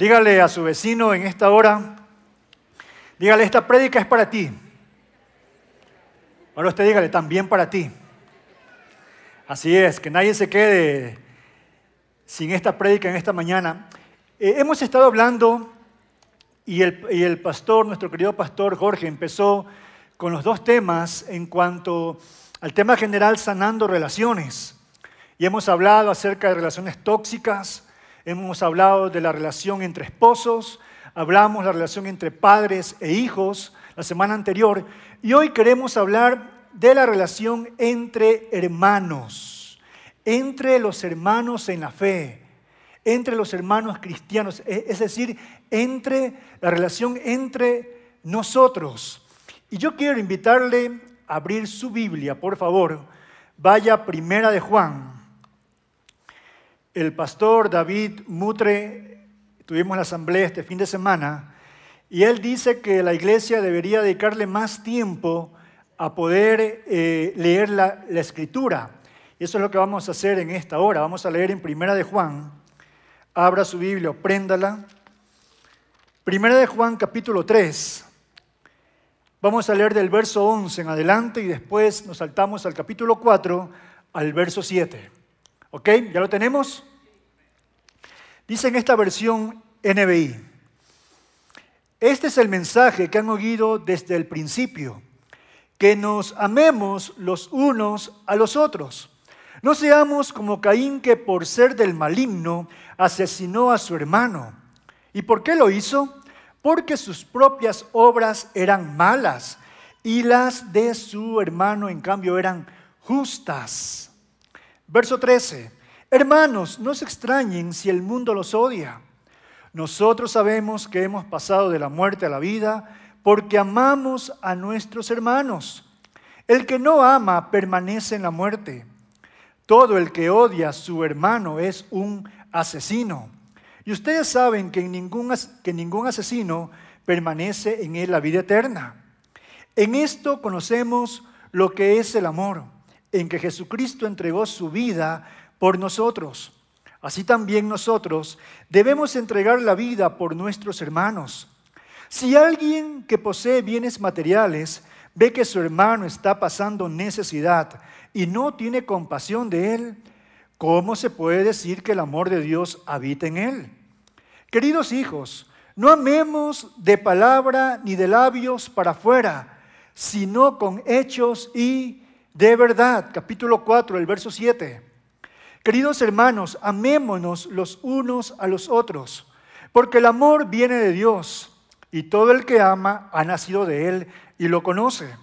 Dígale a su vecino en esta hora, dígale, esta prédica es para ti. Ahora usted dígale, también para ti. Así es, que nadie se quede sin esta prédica en esta mañana. Eh, hemos estado hablando y el, y el pastor, nuestro querido pastor Jorge, empezó con los dos temas en cuanto al tema general sanando relaciones. Y hemos hablado acerca de relaciones tóxicas, hemos hablado de la relación entre esposos, hablamos de la relación entre padres e hijos la semana anterior, y hoy queremos hablar de la relación entre hermanos, entre los hermanos en la fe, entre los hermanos cristianos, e, es decir, entre la relación entre nosotros. Y yo quiero invitarle a abrir su Biblia, por favor. Vaya primera de Juan. El pastor David Mutre, tuvimos la asamblea este fin de semana, y él dice que la iglesia debería dedicarle más tiempo a poder eh, leer la, la, escritura. Eso es lo que vamos a hacer en esta hora. Vamos a leer en Primera de Juan. Abra su Biblia, préndala. Primera de Juan, capítulo 3. Vamos a leer del verso 11 en adelante y después nos saltamos al capítulo 4, al verso 7. ¿Ok? ¿Ya lo tenemos? Dice en esta versión NBI. Este es el mensaje que han oído desde el principio, que nos amemos los unos a los otros. No seamos como Caín que por ser del maligno asesinó a su hermano. ¿Y por qué lo hizo? porque sus propias obras eran malas y las de su hermano en cambio eran justas. Verso 13. Hermanos, no se extrañen si el mundo los odia. Nosotros sabemos que hemos pasado de la muerte a la vida porque amamos a nuestros hermanos. El que no ama permanece en la muerte. Todo el que odia a su hermano es un asesino. Y ustedes saben que ningún, que ningún asesino permanece en él la vida eterna. En esto conocemos lo que es el amor, en que Jesucristo entregó su vida por nosotros. Así también nosotros debemos entregar la vida por nuestros hermanos. Si alguien que posee bienes materiales ve que su hermano está pasando necesidad y no tiene compasión de él, ¿cómo se puede decir que el amor de Dios habita en él? Queridos hijos, no amemos de palabra ni de labios para afuera, sino con hechos y de verdad. Capítulo 4, el verso 7. Queridos hermanos, amémonos los unos a los otros, porque el amor viene de Dios y todo el que ama ha nacido de Él y lo conoce.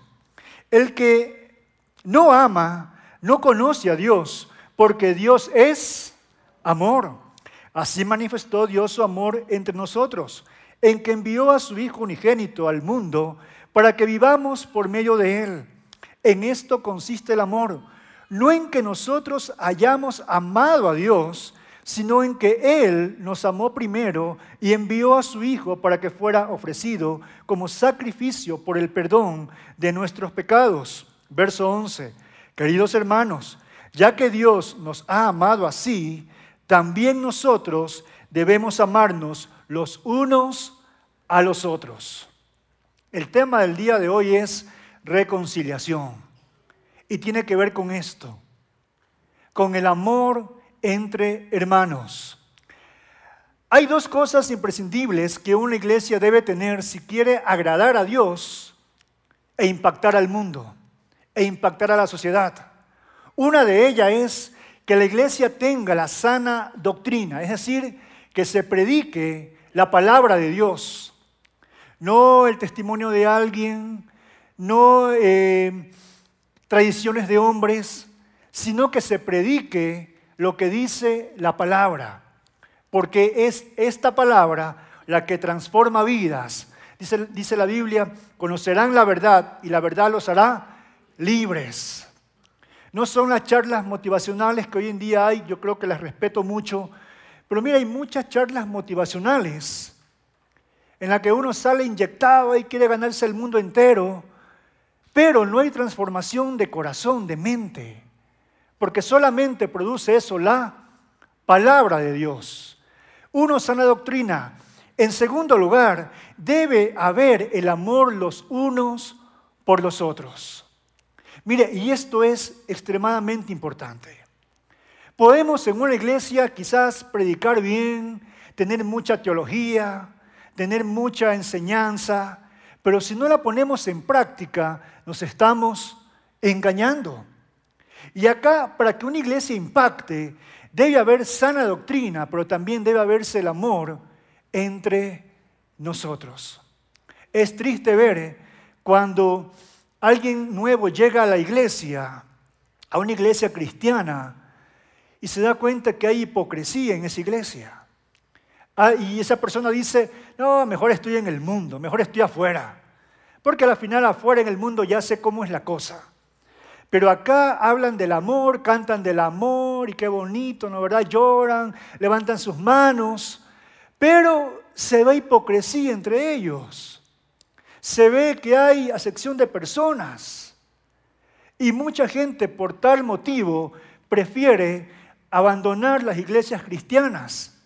El que no ama no conoce a Dios, porque Dios es amor. Así manifestó Dios su amor entre nosotros, en que envió a su Hijo unigénito al mundo para que vivamos por medio de Él. En esto consiste el amor, no en que nosotros hayamos amado a Dios, sino en que Él nos amó primero y envió a su Hijo para que fuera ofrecido como sacrificio por el perdón de nuestros pecados. Verso 11. Queridos hermanos, ya que Dios nos ha amado así, también nosotros debemos amarnos los unos a los otros. El tema del día de hoy es reconciliación y tiene que ver con esto, con el amor entre hermanos. Hay dos cosas imprescindibles que una iglesia debe tener si quiere agradar a Dios e impactar al mundo, e impactar a la sociedad. Una de ellas es que la iglesia tenga la sana doctrina, es decir, que se predique la palabra de Dios, no el testimonio de alguien, no eh, tradiciones de hombres, sino que se predique lo que dice la palabra, porque es esta palabra la que transforma vidas. Dice, dice la Biblia, conocerán la verdad y la verdad los hará libres. No son las charlas motivacionales que hoy en día hay, yo creo que las respeto mucho, pero mira, hay muchas charlas motivacionales en las que uno sale inyectado y quiere ganarse el mundo entero, pero no hay transformación de corazón, de mente, porque solamente produce eso la palabra de Dios. Uno sana doctrina, En segundo lugar, debe haber el amor los unos por los otros. Mire, y esto es extremadamente importante. Podemos en una iglesia quizás predicar bien, tener mucha teología, tener mucha enseñanza, pero si no la ponemos en práctica, nos estamos engañando. Y acá, para que una iglesia impacte, debe haber sana doctrina, pero también debe haberse el amor entre nosotros. Es triste ver cuando alguien nuevo llega a la iglesia, a una iglesia cristiana, y se da cuenta que hay hipocresía en esa iglesia. Ah, y esa persona dice, no, mejor estoy en el mundo, mejor estoy afuera. Porque al final afuera en el mundo ya sé cómo es la cosa. Pero acá hablan del amor, cantan del amor y qué bonito, ¿no verdad? Lloran, levantan sus manos, pero se ve hipocresía entre ellos. Se ve que hay acepción de personas. Y mucha gente por tal motivo prefiere abandonar las iglesias cristianas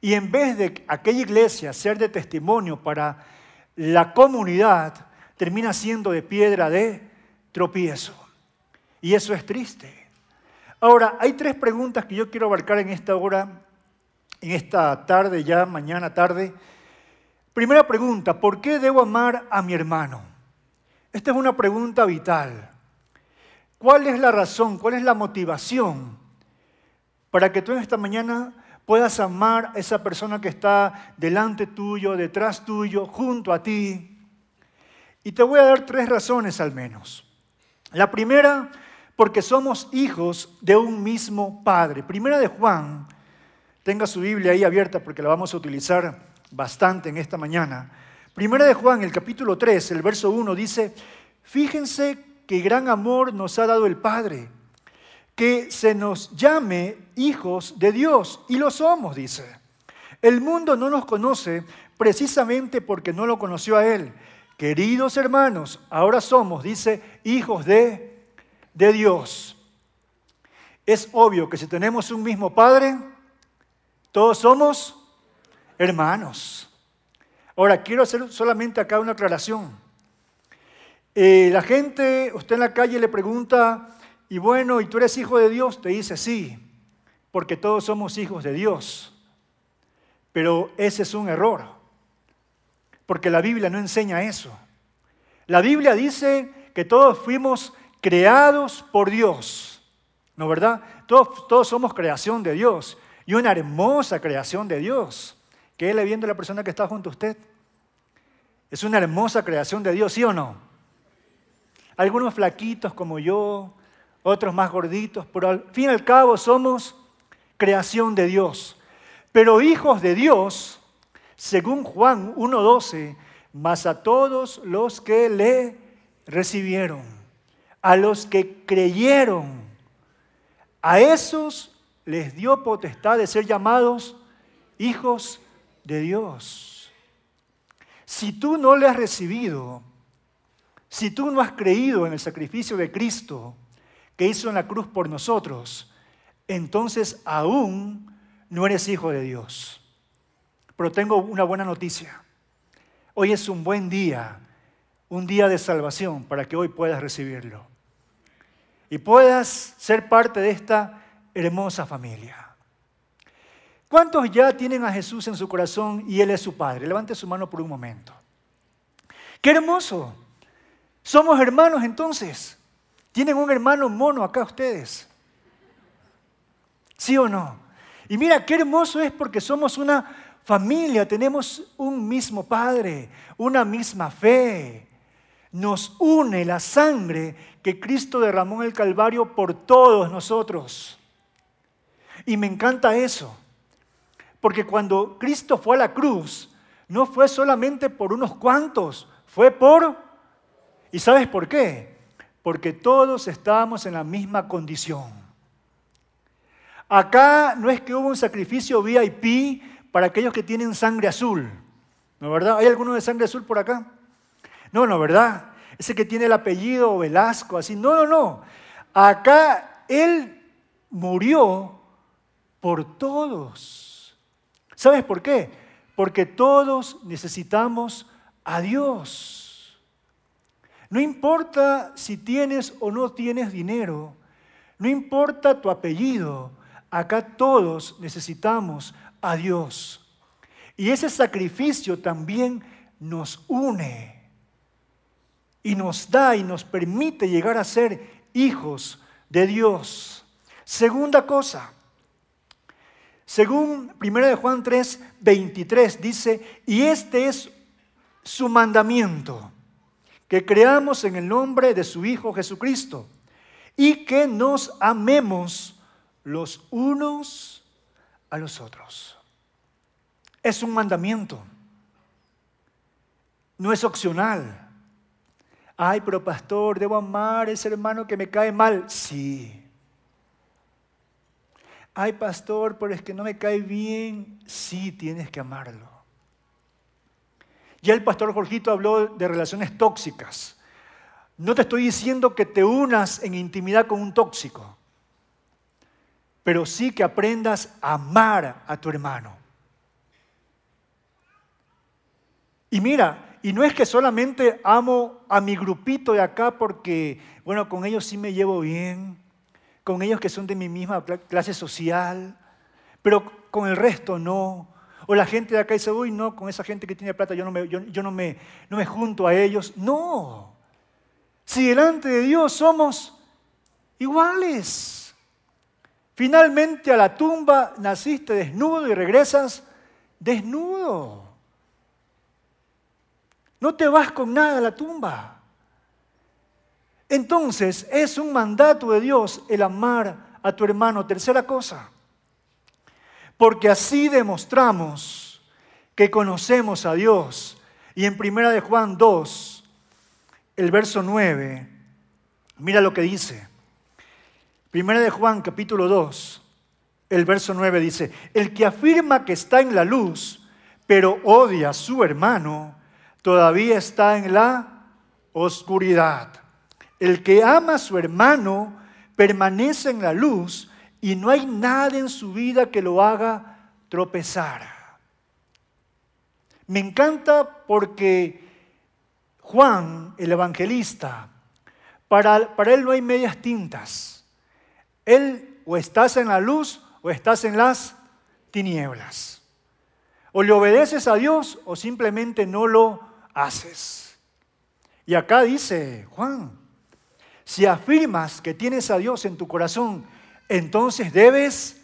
y en vez de aquella iglesia ser de testimonio para la comunidad, termina siendo de piedra de tropiezo. Y eso es triste. Ahora, hay tres preguntas que yo quiero abarcar en esta hora, en esta tarde, ya mañana tarde. Primera pregunta, ¿por qué debo amar a mi hermano? Esta es una pregunta vital. ¿Cuál es la razón, cuál es la motivación para que tú en esta mañana puedas amar a esa persona que está delante tuyo, detrás tuyo, junto a ti. Y te voy a dar tres razones al menos. La primera, porque somos hijos de un mismo Padre. Primera de Juan, tenga su Biblia ahí abierta porque la vamos a utilizar bastante en esta mañana. Primera de Juan, el capítulo 3, el verso 1 dice, fíjense qué gran amor nos ha dado el Padre que se nos llame hijos de Dios, y lo somos, dice. El mundo no nos conoce precisamente porque no lo conoció a Él. Queridos hermanos, ahora somos, dice, hijos de, de Dios. Es obvio que si tenemos un mismo Padre, todos somos hermanos. Ahora, quiero hacer solamente acá una aclaración. Eh, la gente, usted en la calle le pregunta, y bueno, ¿y tú eres hijo de Dios? Te dice sí, porque todos somos hijos de Dios. Pero ese es un error, porque la Biblia no enseña eso. La Biblia dice que todos fuimos creados por Dios, ¿no verdad? Todos, somos creación de Dios y una hermosa creación de Dios. ¿Qué le viendo a la persona que está junto a usted? Es una hermosa creación de Dios, ¿sí o no? Algunos flaquitos como yo, otros más gorditos, pero al fin y al cabo somos creación de Dios. Pero hijos de Dios, según Juan 1.12, más a todos los que le recibieron, a los que creyeron, a esos les dio potestad de ser llamados hijos de Dios. Si tú no le has recibido, si tú no has creído en el sacrificio de Cristo, que hizo en la cruz por nosotros, entonces aún no eres hijo de Dios. Pero tengo una buena noticia. Hoy es un buen día, un día de salvación para que hoy puedas recibirlo. Y puedas ser parte de esta hermosa familia. ¿Cuántos ya tienen a Jesús en su corazón y Él es su Padre? Levante su mano por un momento. ¡Qué hermoso! Somos hermanos entonces. ¿Tienen un hermano mono acá ustedes? ¿Sí o no? Y mira, qué hermoso es porque somos una familia, tenemos un mismo Padre, una misma fe. Nos une la sangre que Cristo derramó en el Calvario por todos nosotros. Y me encanta eso, porque cuando Cristo fue a la cruz, no fue solamente por unos cuantos, fue por... ¿Y sabes por qué? porque todos estábamos en la misma condición. Acá no es que hubo un sacrificio VIP para aquellos que tienen sangre azul, ¿no verdad? ¿Hay alguno de sangre azul por acá? No, no, ¿verdad? Ese que tiene el apellido Velasco, así. No, no, no. Acá Él murió por todos. ¿Sabes por qué? porque todos necesitamos a Dios. No importa si tienes o no tienes dinero, no importa tu apellido, acá todos necesitamos a Dios. Y ese sacrificio también nos une y nos da y nos permite llegar a ser hijos de Dios. Segunda cosa, según 1 de Juan 3, 23 dice, y este es su mandamiento, que creamos en el nombre de su Hijo Jesucristo y que nos amemos los unos a los otros. Es un mandamiento, no es opcional. Ay, pero pastor, debo amar a ese hermano que me cae mal. Sí. Ay, pastor, pero es que no me cae bien. Sí, tienes que amarlo. Ya el pastor Jorgito habló de relaciones tóxicas. No te estoy diciendo que te unas en intimidad con un tóxico, pero sí que aprendas a amar a tu hermano. Y mira, y no es que solamente amo a mi grupito de acá porque, bueno, con ellos sí me llevo bien, con ellos que son de mi misma clase social, pero con el resto no. O la gente de acá dice, uy, no, con esa gente que tiene plata yo no me, yo, no me, no me junto a ellos. No. Si delante de Dios somos iguales. Finalmente a la tumba naciste desnudo y regresas desnudo. No te vas con nada a la tumba. Entonces es un mandato de Dios el amar a tu hermano. Tercera cosa, porque así demostramos que conocemos a Dios. Y en primera de Juan 2, el verso 9, mira lo que dice. Primera de Juan capítulo 2, el verso 9 dice, el que afirma que está en la luz, pero odia a su hermano, todavía está en la oscuridad. El que ama a su hermano permanece en la luz y no hay nada en su vida que lo haga tropezar. Me encanta porque Juan, el evangelista, para, para él no hay medias tintas. Él o estás en la luz o estás en las tinieblas. O le obedeces a Dios o simplemente no lo haces. Y acá dice Juan, si afirmas que tienes a Dios en tu corazón, entonces debes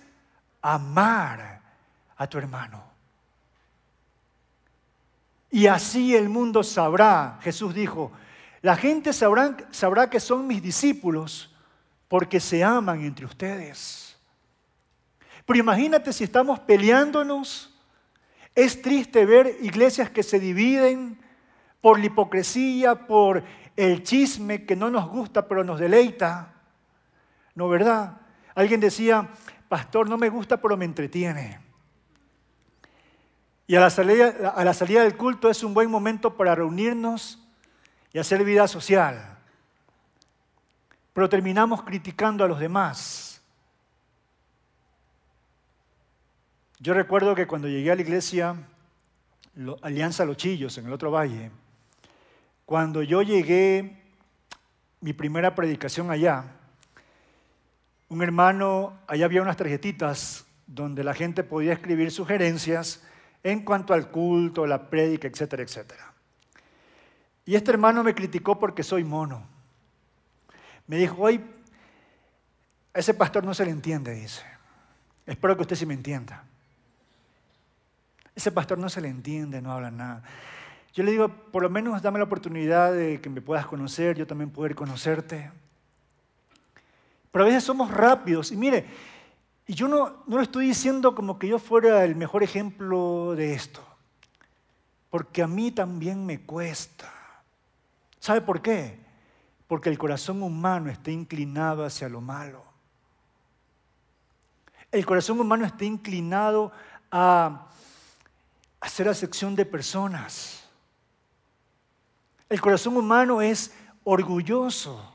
amar a tu hermano. Y así el mundo sabrá, Jesús dijo, la gente sabrá, sabrá que son mis discípulos porque se aman entre ustedes. Pero imagínate si estamos peleándonos. Es triste ver iglesias que se dividen, por la hipocresía, por el chisme que no nos gusta pero nos deleita. ¿No verdad? Alguien decía, pastor, no me gusta pero me entretiene. Y a la, salida, a la salida del culto es un buen momento para reunirnos y hacer vida social. Pero terminamos criticando a los demás. Yo recuerdo que cuando llegué a la iglesia, Alianza Los Chillos, en el otro valle, cuando yo llegué, mi primera predicación allá, un hermano, allá había unas tarjetitas donde la gente podía escribir sugerencias en cuanto al culto, la prédica, etcétera, etcétera. Y este hermano me criticó porque soy mono. Me dijo, hoy, a ese pastor no se le entiende, dice. Espero que usted sí me entienda. Ese pastor no se le entiende, no habla nada. Yo le digo, por lo menos dame la oportunidad de que me puedas conocer, yo también poder conocerte. Pero a veces somos rápidos. Y mire, y yo no, no lo estoy diciendo como que yo fuera el mejor ejemplo de esto. Porque a mí también me cuesta. ¿Sabe por qué? Porque el corazón humano está inclinado hacia lo malo. El corazón humano está inclinado a hacer acepción de personas. El corazón humano es orgulloso.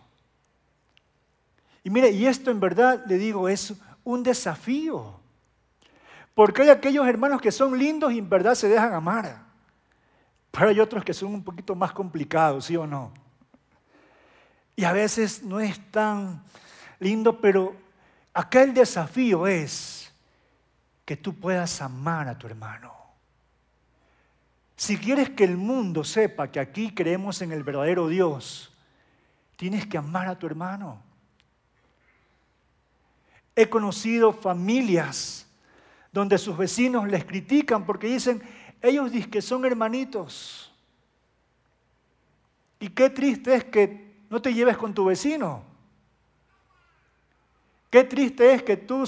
Y mire, y esto en verdad le digo es un desafío. Porque hay aquellos hermanos que son lindos y en verdad se dejan amar. Pero hay otros que son un poquito más complicados, ¿sí o no? Y a veces no es tan lindo, pero acá el desafío es que tú puedas amar a tu hermano. Si quieres que el mundo sepa que aquí creemos en el verdadero Dios, tienes que amar a tu hermano. He conocido familias donde sus vecinos les critican porque dicen, ellos dicen que son hermanitos. Y qué triste es que no te lleves con tu vecino. Qué triste es que tú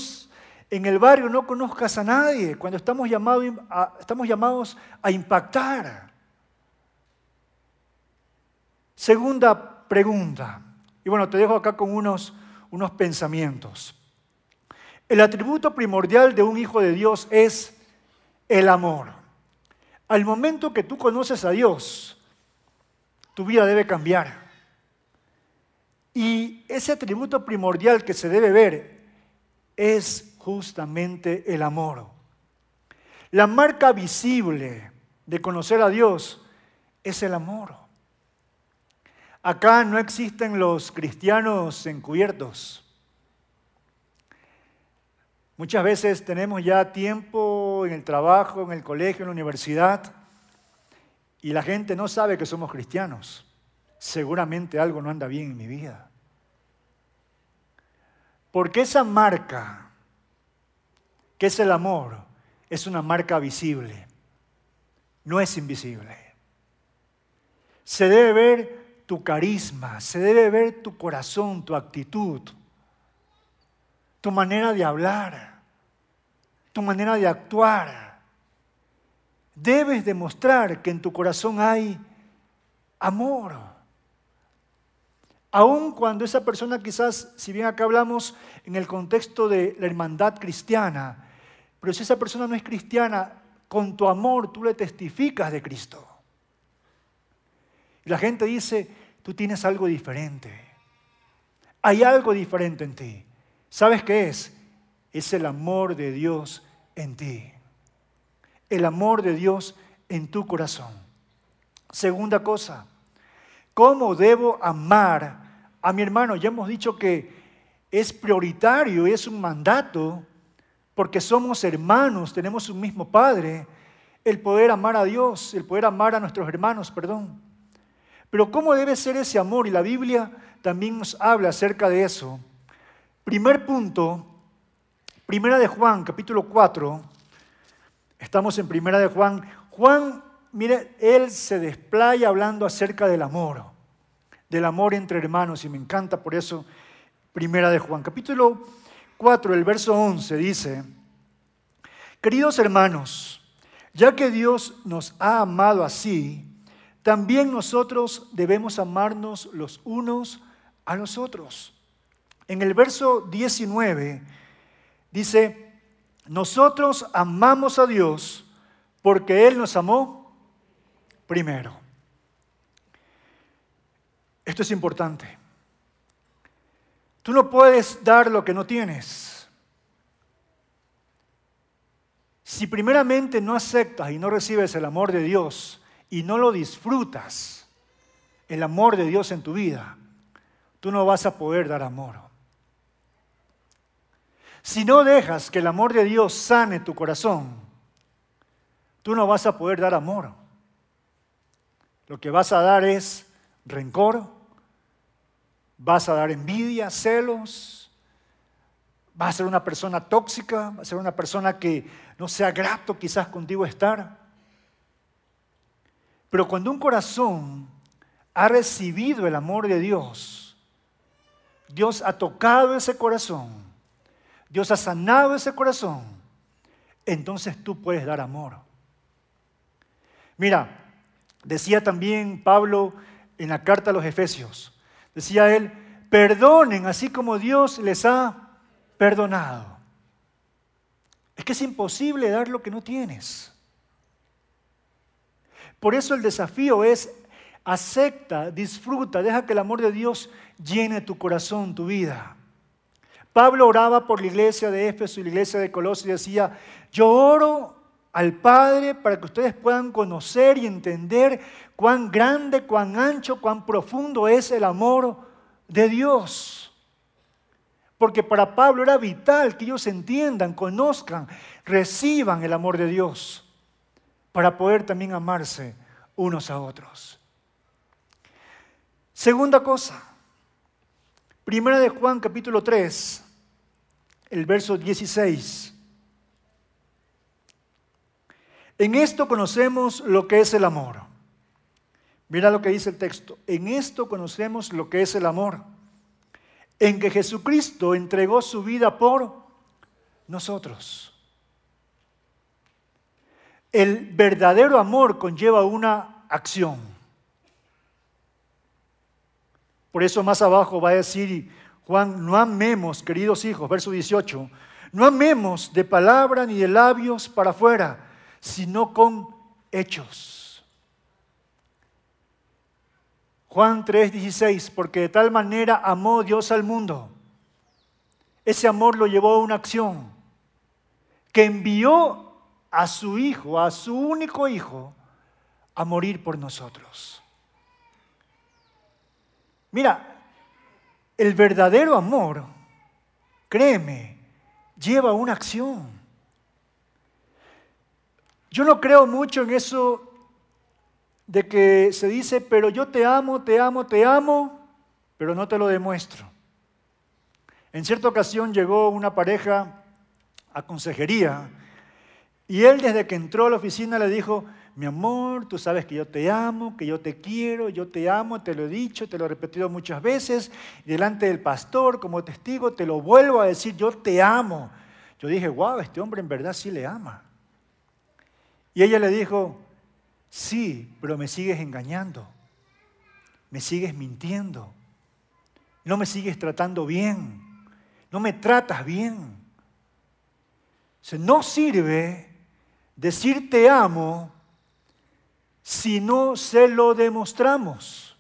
en el barrio no conozcas a nadie cuando estamos estamos llamados a impactar. Segunda pregunta, y bueno, te dejo acá con unos, unos pensamientos. El atributo primordial de un hijo de Dios es el amor. Al momento que tú conoces a Dios, tu vida debe cambiar. Y ese atributo primordial que se debe ver es justamente el amor. La marca visible de conocer a Dios es el amor. Acá no existen los cristianos encubiertos. Muchas veces tenemos ya tiempo en el trabajo, en el colegio, en la universidad, y la gente no sabe que somos cristianos. Seguramente algo no anda bien en mi vida. Porque esa marca, que es el amor, es una marca visible, no es invisible. Se debe ver tu carisma, se debe ver tu corazón, tu actitud, tu manera de hablar tu manera de actuar. Debes demostrar que en tu corazón hay amor. Aun cuando esa persona quizás, si bien acá hablamos en el contexto de la hermandad cristiana, pero si esa persona no es cristiana, con tu amor tú le testificas de Cristo. Y la gente dice, tú tienes algo diferente. Hay algo diferente en ti. ¿Sabes qué es? es el amor de Dios en ti. El amor de Dios en tu corazón. Segunda cosa, ¿cómo debo amar a mi hermano? Ya hemos dicho que es prioritario, es un mandato, porque somos hermanos, tenemos un mismo Padre, el poder amar a Dios, el poder amar a nuestros hermanos, perdón. Pero ¿cómo debe ser ese amor? Y la Biblia también nos habla acerca de eso. Primer punto, Primera de Juan, capítulo 4. Estamos en Primera de Juan. Juan, mire, él se desplaya hablando acerca del amor, del amor entre hermanos, y me encanta por eso Primera de Juan. Capítulo 4, el verso 11 dice, Queridos hermanos, ya que Dios nos ha amado así, también nosotros debemos amarnos los unos a los otros. En el verso 19 Dice, nosotros amamos a Dios porque Él nos amó primero. Esto es importante. Tú no puedes dar lo que no tienes. Si primeramente no aceptas y no recibes el amor de Dios y no lo disfrutas, el amor de Dios en tu vida, tú no vas a poder dar amor. Si no dejas que el amor de Dios sane tu corazón, tú no vas a poder dar amor. Lo que vas a dar es rencor, vas a dar envidia, celos, vas a ser una persona tóxica, vas a ser una persona que no sea grato quizás contigo estar. Pero cuando un corazón ha recibido el amor de Dios, Dios ha tocado ese corazón Dios ha sanado ese corazón, entonces tú puedes dar amor. Mira, decía también Pablo en la carta a los Efesios, decía él, perdonen así como Dios les ha perdonado. Es que es imposible dar lo que no tienes. Por eso el desafío es acepta, disfruta, deja que el amor de Dios llene tu corazón, tu vida. Pablo oraba por la iglesia de Éfeso y la iglesia de Colosio y decía, yo oro al Padre para que ustedes puedan conocer y entender cuán grande, cuán ancho, cuán profundo es el amor de Dios. Porque para Pablo era vital que ellos entiendan, conozcan, reciban el amor de Dios para poder también amarse unos a otros. Segunda cosa, primera de Juan capítulo 3, el verso 16. En esto conocemos lo que es el amor. Mira lo que dice el texto. En esto conocemos lo que es el amor. En que Jesucristo entregó su vida por nosotros. El verdadero amor conlleva una acción. Por eso más abajo va a decir Juan, no amemos, queridos hijos, verso 18, no amemos de palabra ni de labios para afuera sino con hechos. Juan 3:16, porque de tal manera amó Dios al mundo. Ese amor lo llevó a una acción que envió a su hijo, a su único hijo, a morir por nosotros. Mira, el verdadero amor, créeme, lleva una acción. Yo no creo mucho en eso de que se dice, pero yo te amo, te amo, te amo, pero no te lo demuestro. En cierta ocasión llegó una pareja a consejería y él desde que entró a la oficina le dijo, mi amor, tú sabes que yo te amo, que yo te quiero, yo te amo, te lo he dicho, te lo he repetido muchas veces, delante del pastor como testigo te lo vuelvo a decir, yo te amo. Yo dije, wow, este hombre en verdad sí le ama. Y ella le dijo, sí, pero me sigues engañando, me sigues mintiendo, no me sigues tratando bien, no me tratas bien. no sirve decir te amo si no se lo demostramos.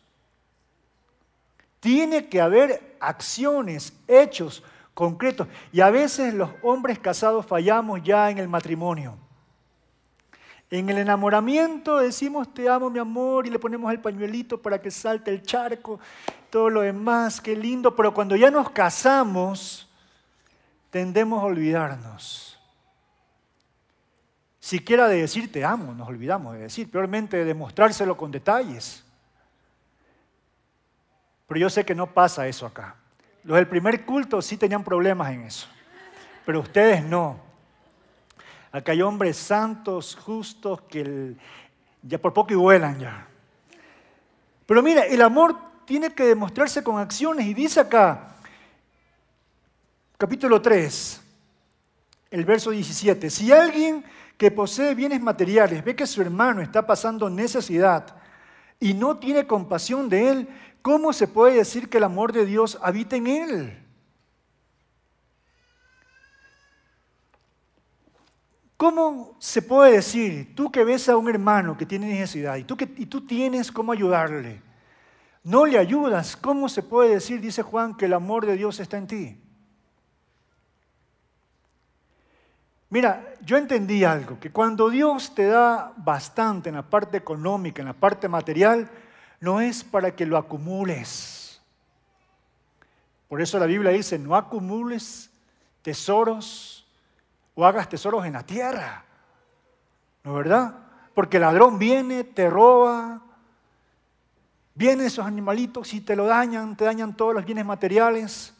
Tiene que haber acciones, hechos concretos. Y a veces los hombres casados fallamos ya en el matrimonio. En el enamoramiento decimos te amo mi amor y le ponemos el pañuelito para que salte el charco, todo lo demás, qué lindo, pero cuando ya nos casamos tendemos a olvidarnos. Siquiera de decir te amo, nos olvidamos de decir, peormente de demostrárselo con detalles. Pero yo sé que no pasa eso acá. Los del primer culto sí tenían problemas en eso, pero ustedes no. Acá hay hombres santos, justos, que ya por poco vuelan ya. Pero mira, el amor tiene que demostrarse con acciones y dice acá, capítulo 3, el verso 17, si alguien que posee bienes materiales ve que su hermano está pasando necesidad y no tiene compasión de él, ¿cómo se puede decir que el amor de Dios habita en él? ¿Cómo se puede decir, tú que ves a un hermano que tiene necesidad y tú, y tú tienes cómo ayudarle, no le ayudas? ¿Cómo se puede decir, dice Juan, que el amor de Dios está en ti? Mira, yo entendí algo, que cuando Dios te da bastante en la parte económica, en la parte material, no es para que lo acumules. Por eso la Biblia dice, no acumules tesoros hagas tesoros en la tierra. ¿No es verdad? Porque el ladrón viene, te roba, vienen esos animalitos y te lo dañan, te dañan todos los bienes materiales.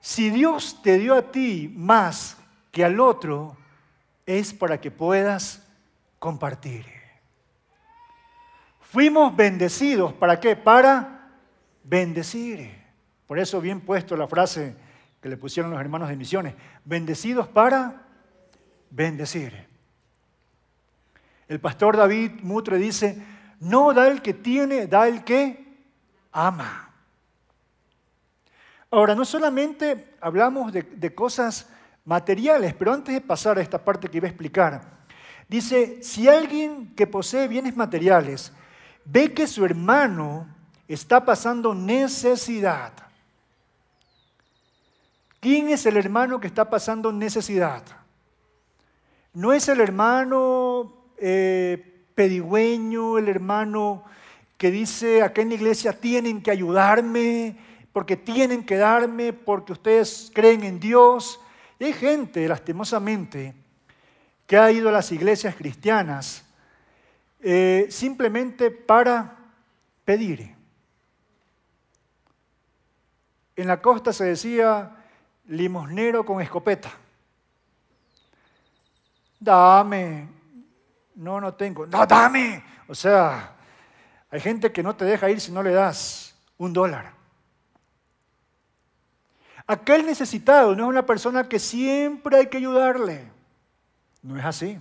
Si Dios te dio a ti más que al otro, es para que puedas compartir. Fuimos bendecidos, ¿para qué? Para bendecir. Por eso bien puesto la frase que le pusieron los hermanos de misiones. Bendecidos para bendecir. El pastor David Mutre dice, no da el que tiene, da el que ama. Ahora, no solamente hablamos de, de cosas materiales, pero antes de pasar a esta parte que iba a explicar, dice, si alguien que posee bienes materiales ve que su hermano está pasando necesidad, ¿Quién es el hermano que está pasando necesidad? No es el hermano eh, pedigüeño, el hermano que dice acá en la iglesia tienen que ayudarme, porque tienen que darme, porque ustedes creen en Dios. Hay gente, lastimosamente, que ha ido a las iglesias cristianas eh, simplemente para pedir. En la costa se decía limosnero con escopeta. Dame. No, no tengo. No, dame. O sea, hay gente que no te deja ir si no le das un dólar. Aquel necesitado no es una persona que siempre hay que ayudarle. No es así.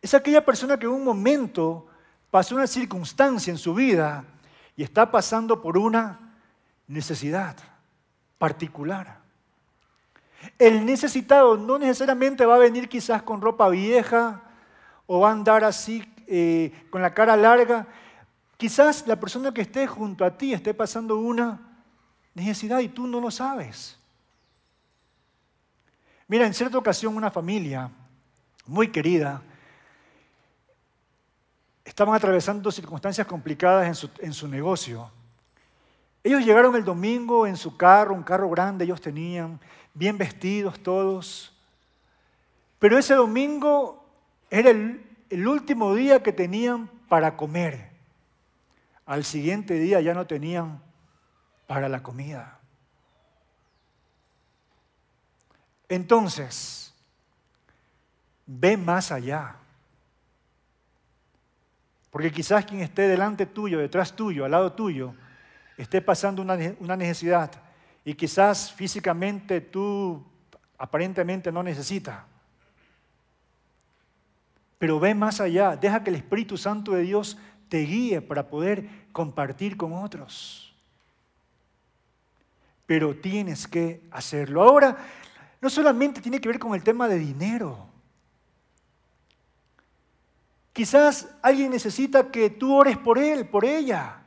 Es aquella persona que en un momento pasó una circunstancia en su vida y está pasando por una necesidad particular. El necesitado no necesariamente va a venir quizás con ropa vieja o va a andar así eh, con la cara larga. Quizás la persona que esté junto a ti esté pasando una necesidad y tú no lo sabes. Mira, en cierta ocasión una familia muy querida estaban atravesando circunstancias complicadas en su, en su negocio. Ellos llegaron el domingo en su carro, un carro grande ellos tenían, bien vestidos todos. Pero ese domingo era el, último día que tenían para comer. Al siguiente día ya no tenían para la comida. Entonces, ve más allá. Porque quizás quien esté delante tuyo, detrás tuyo, al lado tuyo, esté pasando una, necesidad y quizás físicamente tú aparentemente no necesitas. Pero ve más allá, deja que el Espíritu Santo de Dios te guíe para poder compartir con otros. Pero tienes que hacerlo. Ahora, no solamente tiene que ver con el tema de dinero. Quizás alguien necesita que tú ores por él, por ella,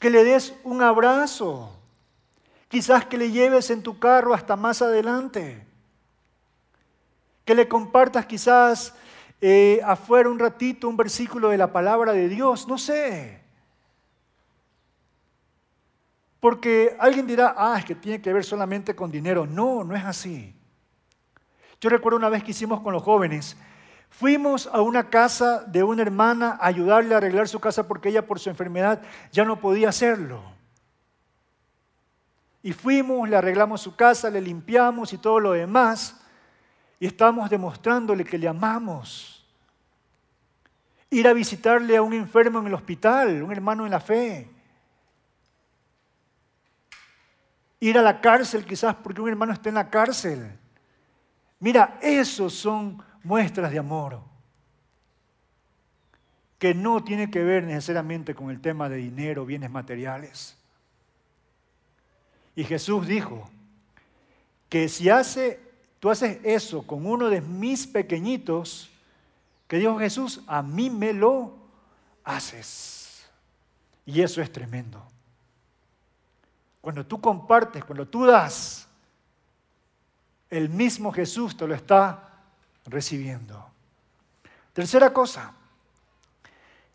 que le des un abrazo, quizás que le lleves en tu carro hasta más adelante, que le compartas quizás eh, afuera un ratito un versículo de la palabra de Dios, no sé. Porque alguien dirá, ah, es que tiene que ver solamente con dinero. No, no es así. Yo recuerdo una vez que hicimos con los jóvenes, Fuimos a una casa de una hermana a ayudarle a arreglar su casa porque ella por su enfermedad ya no podía hacerlo. Y fuimos, le arreglamos su casa, le limpiamos y todo lo demás. Y estamos demostrándole que le amamos. Ir a visitarle a un enfermo en el hospital, un hermano en la fe. Ir a la cárcel quizás porque un hermano está en la cárcel. Mira, esos son muestras de amor que no tiene que ver necesariamente con el tema de dinero, bienes materiales. Y Jesús dijo que si hace, tú haces eso con uno de mis pequeñitos, que dijo Jesús, a mí me lo haces. Y eso es tremendo. Cuando tú compartes, cuando tú das, el mismo Jesús te lo está recibiendo. Tercera cosa,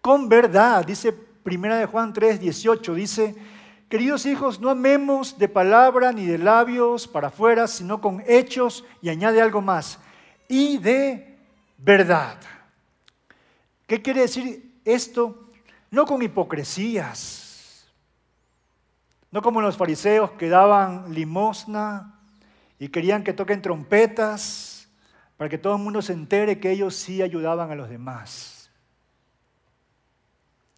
con verdad, dice Primera de Juan 3, 18, dice, queridos hijos, no amemos de palabra ni de labios para afuera, sino con hechos y añade algo más, y de verdad. ¿Qué quiere decir esto? No con hipocresías, no como los fariseos que daban limosna y querían que toquen trompetas para que todo el mundo se entere que ellos sí ayudaban a los demás.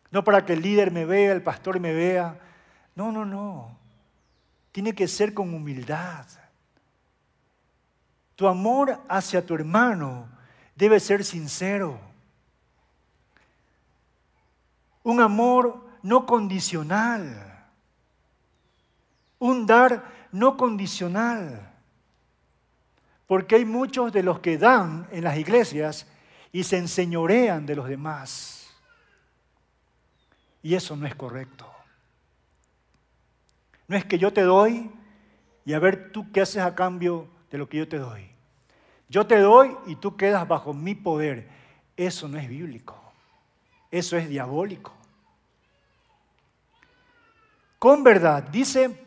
No para que el líder me vea, el pastor me vea. No, no, no. Tiene que ser con humildad. Tu amor hacia tu hermano debe ser sincero. Un amor no condicional. Un dar no condicional. Porque hay muchos de los que dan en las iglesias y se enseñorean de los demás. Y eso no es correcto. No es que yo te doy y a ver tú qué haces a cambio de lo que yo te doy. Yo te doy y tú quedas bajo mi poder. Eso no es bíblico. Eso es diabólico. Con verdad, dice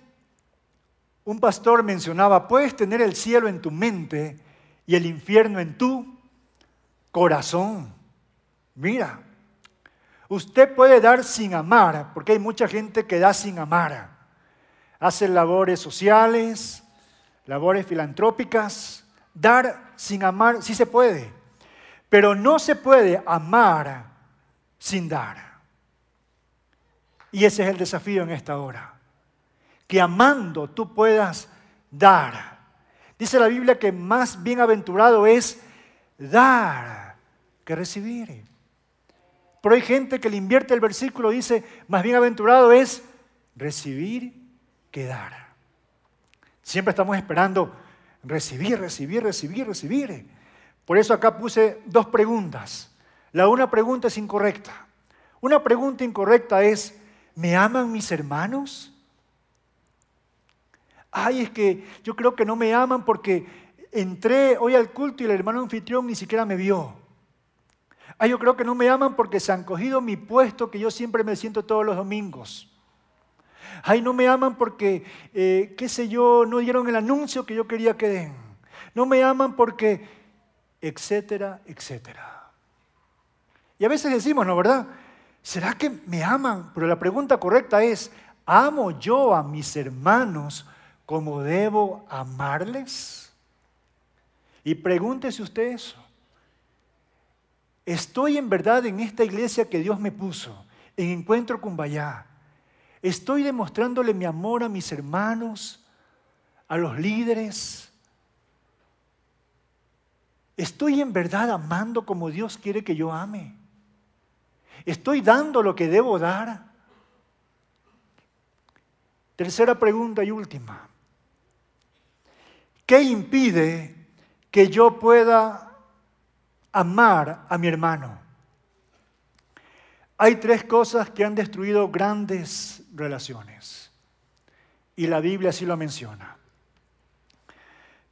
un pastor mencionaba, puedes tener el cielo en tu mente y el infierno en tu corazón. Mira, usted puede dar sin amar, porque hay mucha gente que da sin amar. Hace labores sociales, labores filantrópicas, dar sin amar, sí se puede, pero no se puede amar sin dar. Y ese es el desafío en esta hora, que amando tú puedas dar. Dice la Biblia que más bienaventurado es dar que recibir. Pero hay gente que le invierte el versículo, dice, más bienaventurado es recibir que dar. Siempre estamos esperando recibir, recibir, recibir, recibir. Por eso acá puse dos preguntas. La una pregunta es incorrecta. Una pregunta incorrecta es, ¿me aman mis hermanos? Ay, es que yo creo que no me aman porque entré hoy al culto y el hermano anfitrión ni siquiera me vio. Ay, yo creo que no me aman porque se han cogido mi puesto que yo siempre me siento todos los domingos. Ay, no me aman porque, eh, qué sé yo, no dieron el anuncio que yo quería que den. No me aman porque, etcétera, etcétera. Y a veces decimos, ¿no, verdad? ¿Será que me aman? Pero la pregunta correcta es, ¿amo yo a mis hermanos como debo amarles? Y pregúntese usted eso. ¿Estoy en verdad en esta iglesia que Dios me puso, en Encuentro con Bayá? ¿Estoy demostrándole mi amor a mis hermanos, a los líderes? ¿Estoy en verdad amando como Dios quiere que yo ame? ¿Estoy dando lo que debo dar? Tercera pregunta y última. ¿Qué impide que yo pueda amar a mi hermano? Hay tres cosas que han destruido grandes relaciones. Y la Biblia así lo menciona.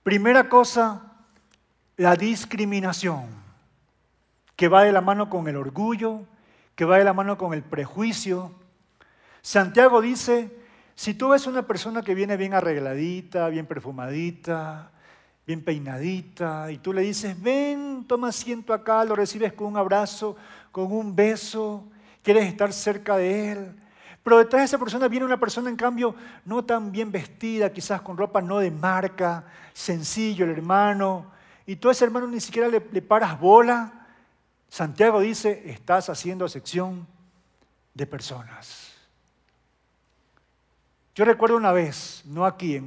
Primera cosa, la discriminación, que va de la mano con el orgullo, que va de la mano con el prejuicio. Santiago dice, si tú ves una persona que viene bien arregladita, bien perfumadita, bien peinadita, y tú le dices, ven, toma asiento acá, lo recibes con un abrazo, con un beso, quieres estar cerca de él. Pero detrás de esa persona viene una persona, en cambio, no tan bien vestida, quizás con ropa no de marca, sencillo el hermano, y tú a ese hermano ni siquiera le, paras bola, Santiago dice, estás haciendo sección de personas. Yo recuerdo una vez, no aquí, en